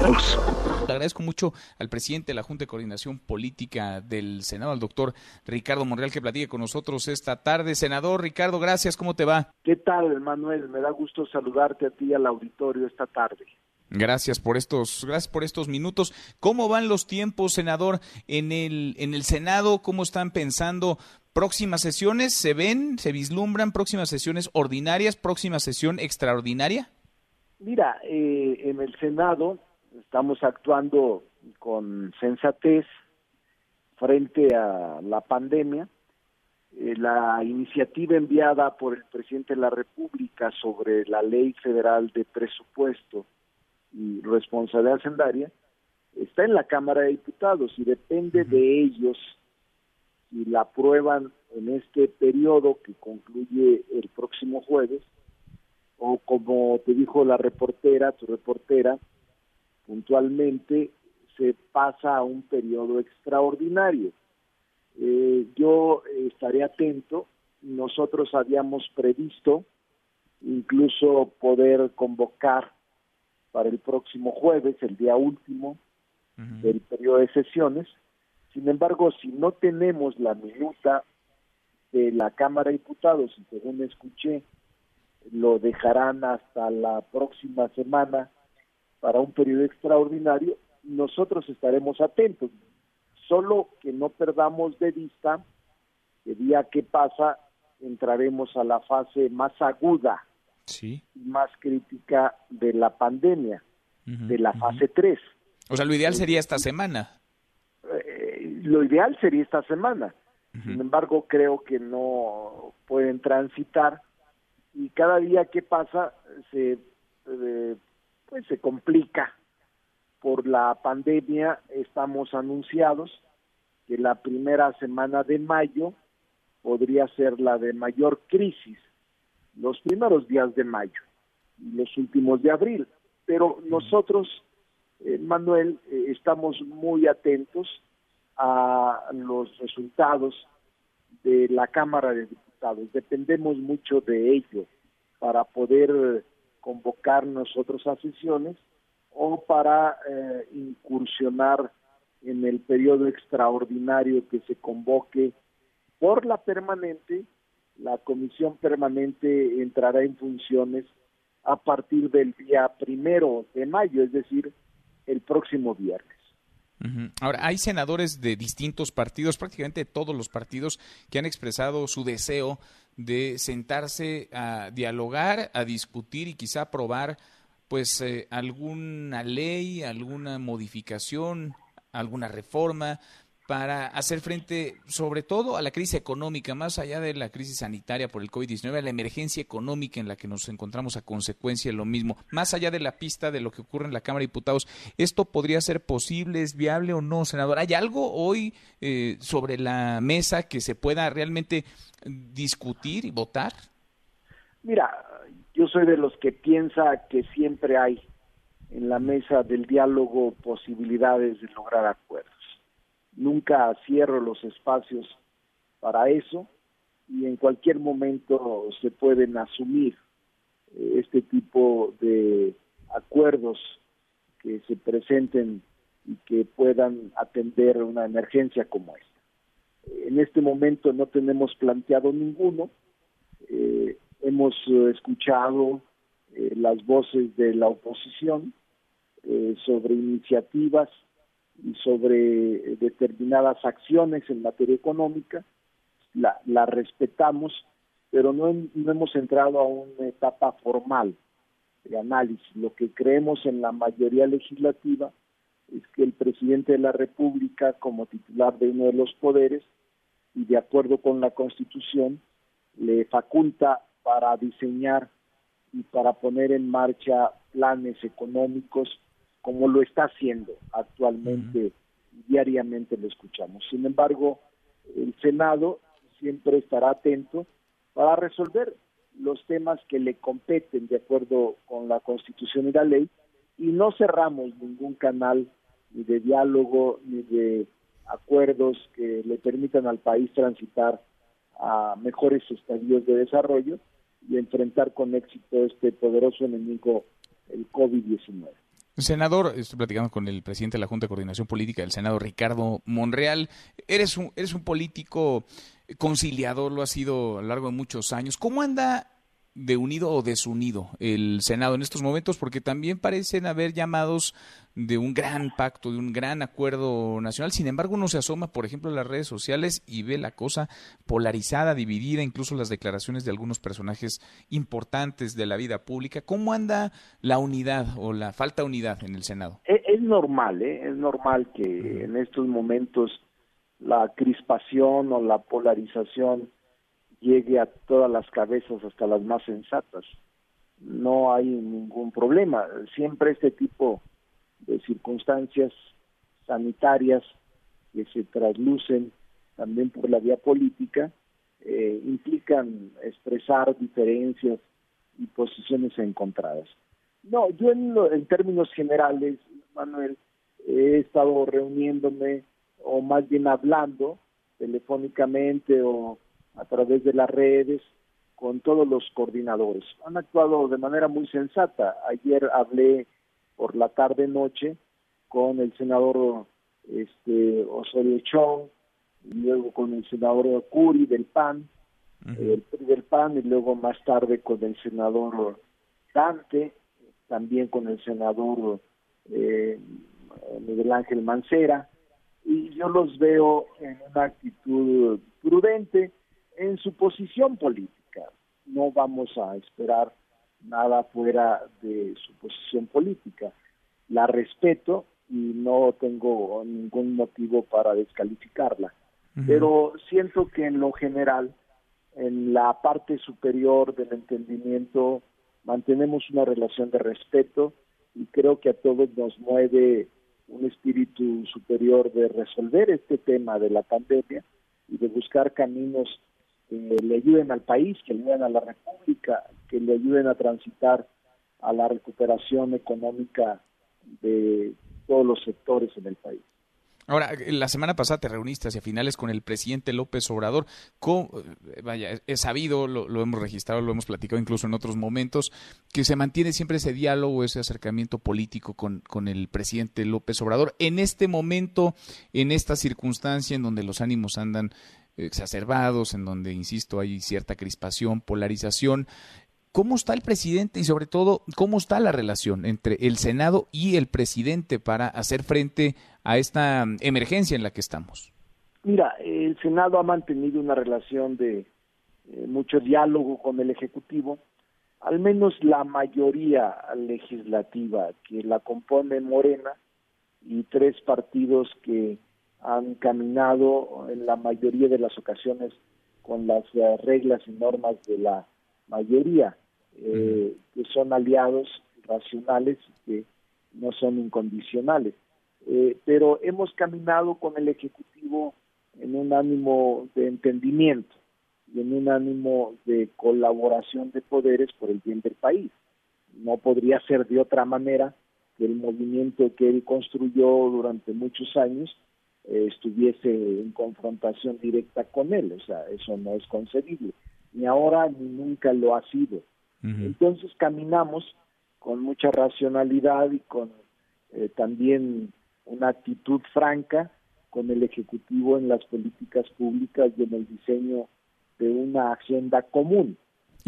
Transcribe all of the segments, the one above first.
Le agradezco mucho al presidente de la Junta de Coordinación Política del Senado, al doctor Ricardo Monreal, que platique con nosotros esta tarde. Senador Ricardo, gracias. ¿Cómo te va? ¿Qué tal, Manuel? Me da gusto saludarte a ti y al auditorio esta tarde. Gracias por estos, gracias por estos minutos. ¿Cómo van los tiempos, senador, en el, en el Senado? ¿Cómo están pensando próximas sesiones? ¿Se ven, se vislumbran próximas sesiones ordinarias, próxima sesión extraordinaria? Mira, eh, en el Senado estamos actuando con sensatez frente a la pandemia. Eh, la iniciativa enviada por el presidente de la República sobre la ley federal de presupuesto y responsabilidad hacendaria está en la Cámara de Diputados y depende de ellos si la aprueban en este periodo que concluye el próximo jueves o como te dijo la reportera, tu reportera, puntualmente se pasa a un periodo extraordinario. Eh, yo estaré atento, nosotros habíamos previsto incluso poder convocar para el próximo jueves, el día último del periodo de sesiones. Sin embargo, si no tenemos la minuta de la Cámara de Diputados, y según escuché, lo dejarán hasta la próxima semana para un periodo extraordinario, nosotros estaremos atentos. Solo que no perdamos de vista que día que pasa entraremos a la fase más aguda y más crítica de la pandemia, de la fase 3. O sea, lo ideal sería esta semana. Eh, lo ideal sería esta semana. Sin embargo, creo que no pueden transitar y cada día que pasa se eh, pues se complica. Por la pandemia estamos anunciados que la primera semana de mayo podría ser la de mayor crisis los primeros días de mayo y los últimos de abril. Pero nosotros eh, Manuel eh, estamos muy atentos a los resultados de la Cámara de Diputados. Dependemos mucho de ello para poder convocar nosotros a sesiones o para eh, incursionar en el periodo extraordinario que se convoque por la permanente. La comisión permanente entrará en funciones a partir del día primero de mayo, es decir, el próximo viernes. Ahora, hay senadores de distintos partidos, prácticamente todos los partidos, que han expresado su deseo de sentarse a dialogar, a discutir y quizá aprobar pues eh, alguna ley, alguna modificación, alguna reforma para hacer frente sobre todo a la crisis económica, más allá de la crisis sanitaria por el COVID-19, a la emergencia económica en la que nos encontramos a consecuencia de lo mismo, más allá de la pista de lo que ocurre en la Cámara de Diputados, ¿esto podría ser posible, es viable o no, senador? ¿Hay algo hoy eh, sobre la mesa que se pueda realmente discutir y votar? Mira, yo soy de los que piensa que siempre hay en la mesa del diálogo posibilidades de lograr acuerdos nunca cierro los espacios para eso y en cualquier momento se pueden asumir eh, este tipo de acuerdos que se presenten y que puedan atender una emergencia como esta. En este momento no tenemos planteado ninguno. Eh, hemos escuchado eh, las voces de la oposición sobre iniciativas sobre determinadas acciones en materia económica, la, la respetamos, pero no, no hemos entrado a una etapa formal de análisis. Lo que creemos en la mayoría legislativa es que el presidente de la República, como titular de uno de los poderes, y de acuerdo con la Constitución, le faculta para diseñar y para poner en marcha planes económicos como lo está haciendo actualmente, diariamente lo escuchamos. Sin embargo, el Senado siempre estará atento para resolver los temas que le competen de acuerdo con la Constitución y la ley y no cerramos ningún canal ni de diálogo ni de acuerdos que le permitan al país transitar a mejores estadios de desarrollo y enfrentar con éxito este poderoso enemigo, el COVID-19. Senador, estoy platicando con el presidente de la Junta de Coordinación Política del Senado, Ricardo Monreal. Eres un, eres un político conciliador, lo ha sido a lo largo de muchos años. ¿Cómo anda de unido o desunido el Senado en estos momentos, porque también parecen haber llamados de un gran pacto, de un gran acuerdo nacional. Sin embargo, uno se asoma, por ejemplo, en las redes sociales y ve la cosa polarizada, dividida, incluso las declaraciones de algunos personajes importantes de la vida pública. ¿Cómo anda la unidad o la falta de unidad en el Senado? Es, es normal, ¿eh? es normal que en estos momentos la crispación o la polarización llegue a todas las cabezas, hasta las más sensatas. No hay ningún problema. Siempre este tipo de circunstancias sanitarias que se traslucen también por la vía política eh, implican expresar diferencias y posiciones encontradas. No, yo en, en términos generales, Manuel, he estado reuniéndome o más bien hablando telefónicamente o a través de las redes con todos los coordinadores. Han actuado de manera muy sensata. Ayer hablé por la tarde noche con el senador este Osorio Chong, y luego con el senador Curi del PAN, el del PAN, y luego más tarde con el senador Dante, también con el senador eh, Miguel Ángel Mancera, y yo los veo en una actitud prudente, en su posición política. No vamos a esperar nada fuera de su posición política. La respeto y no tengo ningún motivo para descalificarla. Pero siento que en lo general, en la parte superior del entendimiento, mantenemos una relación de respeto y creo que a todos nos mueve un espíritu superior de resolver este tema de la pandemia y de buscar caminos que le ayuden al país, que le ayuden a la República, que le ayuden a transitar a la recuperación económica de todos los sectores en el país. Ahora, la semana pasada te reuniste hacia finales con el presidente López Obrador. Eh, vaya, es sabido, lo, lo, hemos registrado, lo hemos platicado incluso en otros momentos, que se mantiene siempre ese diálogo, ese acercamiento político con, con el presidente López Obrador. En este momento, en esta circunstancia en donde los ánimos andan exacerbados, en donde, insisto, hay cierta crispación, polarización. ¿Cómo está el presidente y sobre todo cómo está la relación entre el Senado y el presidente para hacer frente a esta emergencia en la que estamos? Mira, el Senado ha mantenido una relación de eh, mucho diálogo con el Ejecutivo, al menos la mayoría legislativa que la compone Morena y tres partidos que han caminado en la mayoría de las ocasiones con las eh, reglas y normas de la mayoría, eh, que son aliados racionales y que no son incondicionales. Eh, pero hemos caminado con el Ejecutivo en un ánimo de entendimiento y en un ánimo de colaboración de poderes por el bien del país. No podría ser de otra manera que el movimiento que él construyó durante muchos años estuviese en confrontación directa con él, o sea, eso no es concebible, ni ahora ni nunca lo ha sido. Entonces caminamos con mucha racionalidad y con eh, también una actitud franca con el Ejecutivo en las políticas públicas y en el diseño de una agenda común.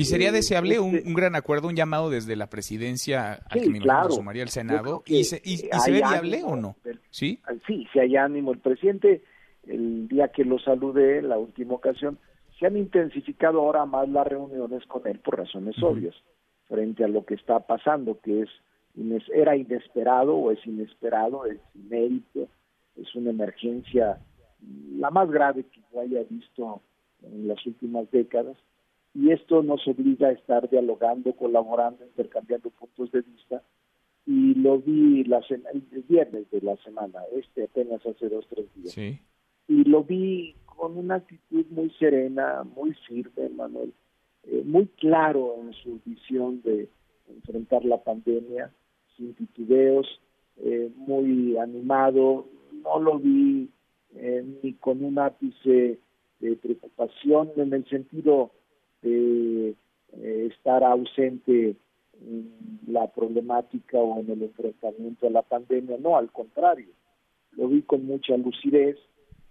¿Y sería deseable un, este gran acuerdo, un llamado desde la presidencia al que me claro. sumaría el Senado? ¿Y se, y, se ve viable o no? ¿Sí? Sí, si hay ánimo. El presidente, el día que lo saludé, la última ocasión, se han intensificado ahora más las reuniones con él por razones obvias, frente a lo que está pasando, que es era inesperado o es inesperado, es inédito, es una emergencia la más grave que yo haya visto en las últimas décadas y esto nos obliga a estar dialogando, colaborando, intercambiando puntos de vista. Y lo vi la el viernes de la semana, este apenas hace dos, tres días. Y lo vi con una actitud muy serena, muy firme, Manuel, eh, muy claro en su visión de enfrentar la pandemia, sin titubeos, eh, muy animado, no lo vi eh, ni con un ápice de preocupación en el sentido de eh, estar ausente en la problemática o en el enfrentamiento a la pandemia, no, al contrario, lo vi con mucha lucidez,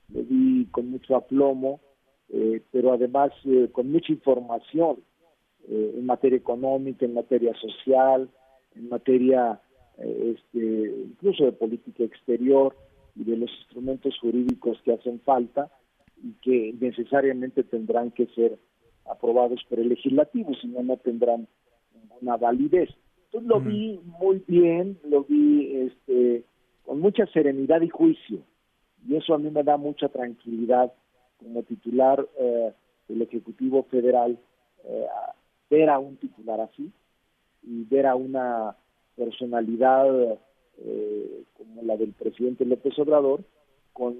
lo vi con mucho aplomo, eh, pero además eh, con mucha información eh, en materia económica, en materia social, en materia este, incluso de política exterior y de los instrumentos jurídicos que hacen falta y que necesariamente tendrán que ser aprobados por el legislativo, si no, no tendrán ninguna validez. Entonces lo vi muy bien, lo vi este, con mucha serenidad y juicio, y eso a mí me da mucha tranquilidad como titular eh, del Ejecutivo Federal, eh, ver a un titular así y ver a una personalidad eh, como la del presidente López Obrador, con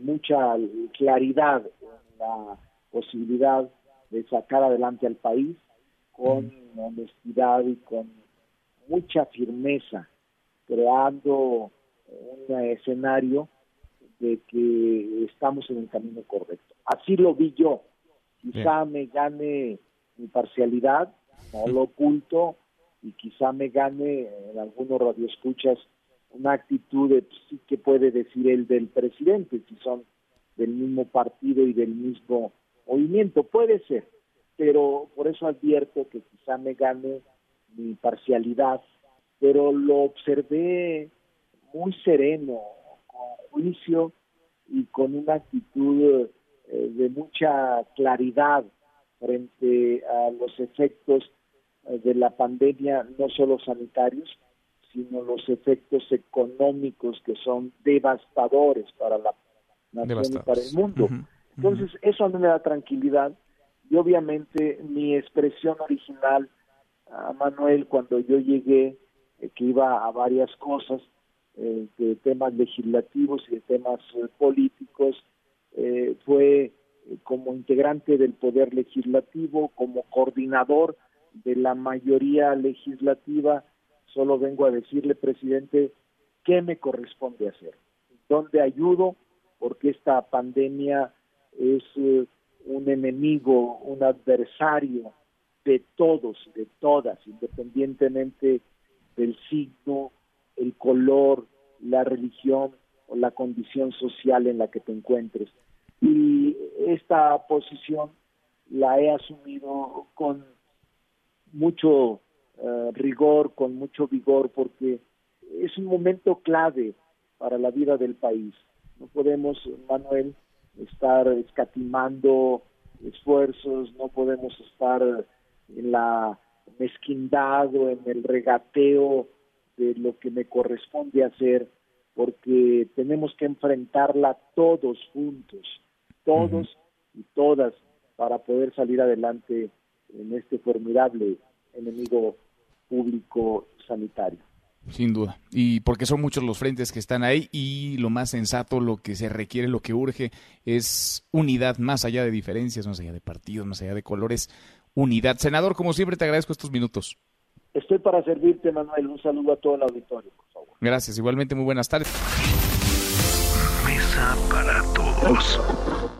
mucha claridad en la posibilidad de sacar adelante al país con honestidad y con mucha firmeza, creando un escenario de que estamos en el camino correcto. Así lo vi yo. Quizá me gane mi parcialidad, no lo oculto, y quizá me gane en algunos radioescuchas una actitud de pues, sí que puede decir el del presidente, si son del mismo partido y del mismo movimiento, puede ser, pero por eso advierto que quizá me gane mi parcialidad, pero lo observé muy sereno, con juicio y con una actitud eh, de mucha claridad frente a los efectos eh, de la pandemia, no solo sanitarios, sino los efectos económicos que son devastadores para la nación y para el mundo. Entonces, eso a mí me da tranquilidad y obviamente mi expresión original a Manuel cuando yo llegué, eh, que iba a varias cosas, eh, de temas legislativos y de temas eh, políticos, fue como integrante del Poder Legislativo, como coordinador de la mayoría legislativa, solo vengo a decirle, presidente, qué me corresponde hacer, dónde ayudo, porque esta pandemia es un enemigo, un adversario de todos, de todas, independientemente del signo, el color, la religión o la condición social en la que te encuentres. Y esta posición la he asumido con mucho eh, rigor, con mucho vigor, porque es un momento clave para la vida del país. No podemos, Manuel, estar escatimando esfuerzos, no podemos estar en la mezquindad o en el regateo de lo que me corresponde hacer, porque tenemos que enfrentarla todos juntos, todos y todas, para poder salir adelante en este formidable enemigo público sanitario. Sin duda. Y porque son muchos los frentes que están ahí y lo más sensato, lo que se requiere, lo que urge es unidad, más allá de diferencias, más allá de partidos, más allá de colores, unidad. Senador, como siempre, te agradezco estos minutos. Estoy para servirte, Manuel. Un saludo a todo el auditorio, por favor. Gracias. Igualmente, muy buenas tardes. Mesa para todos.